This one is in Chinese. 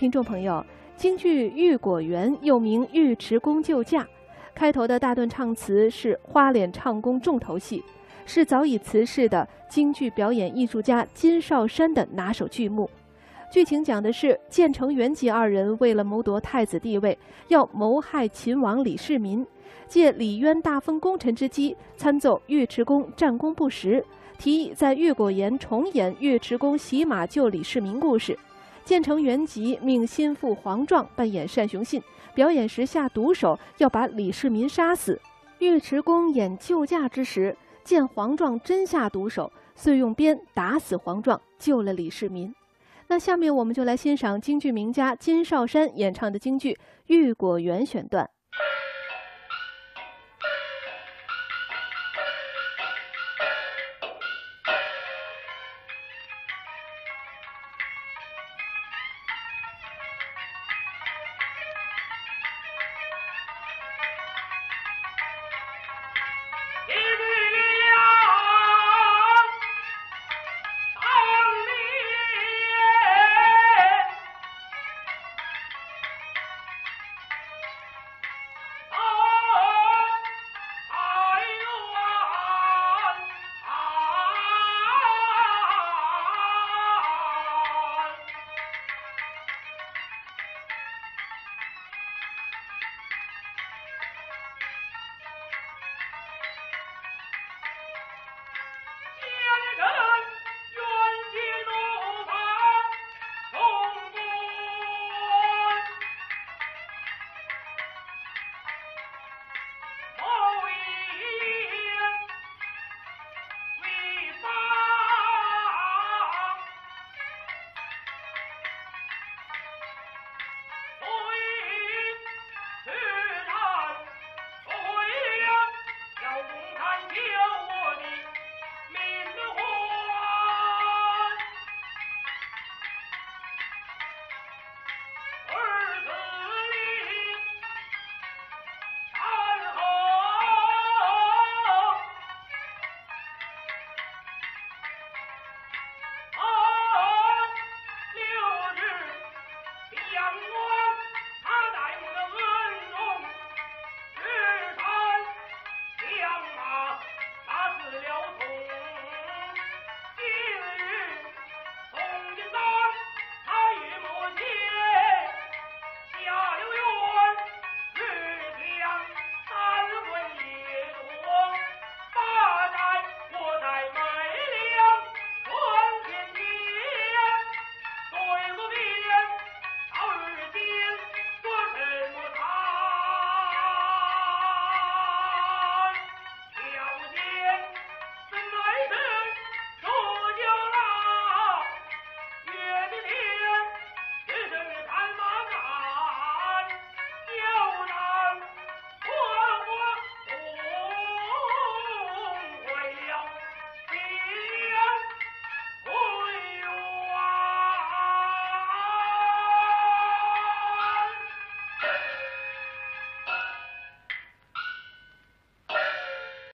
听众朋友，京剧《玉果园》又名《尉迟恭救驾》，开头的大段唱词是花脸唱功重头戏，是早已辞世的京剧表演艺术家金少山的拿手剧目。剧情讲的是建成、元吉二人为了谋夺太子地位，要谋害秦王李世民，借李渊大封功臣之机，参奏尉迟恭战功不实，提议在玉果园重演尉迟恭洗马救李世民故事。建成原籍命心腹黄壮扮演单雄信，表演时下毒手要把李世民杀死。尉迟恭演救驾之时，见黄壮真下毒手，遂用鞭打死黄壮，救了李世民。那下面我们就来欣赏京剧名家金少山演唱的京剧《玉果园》选段。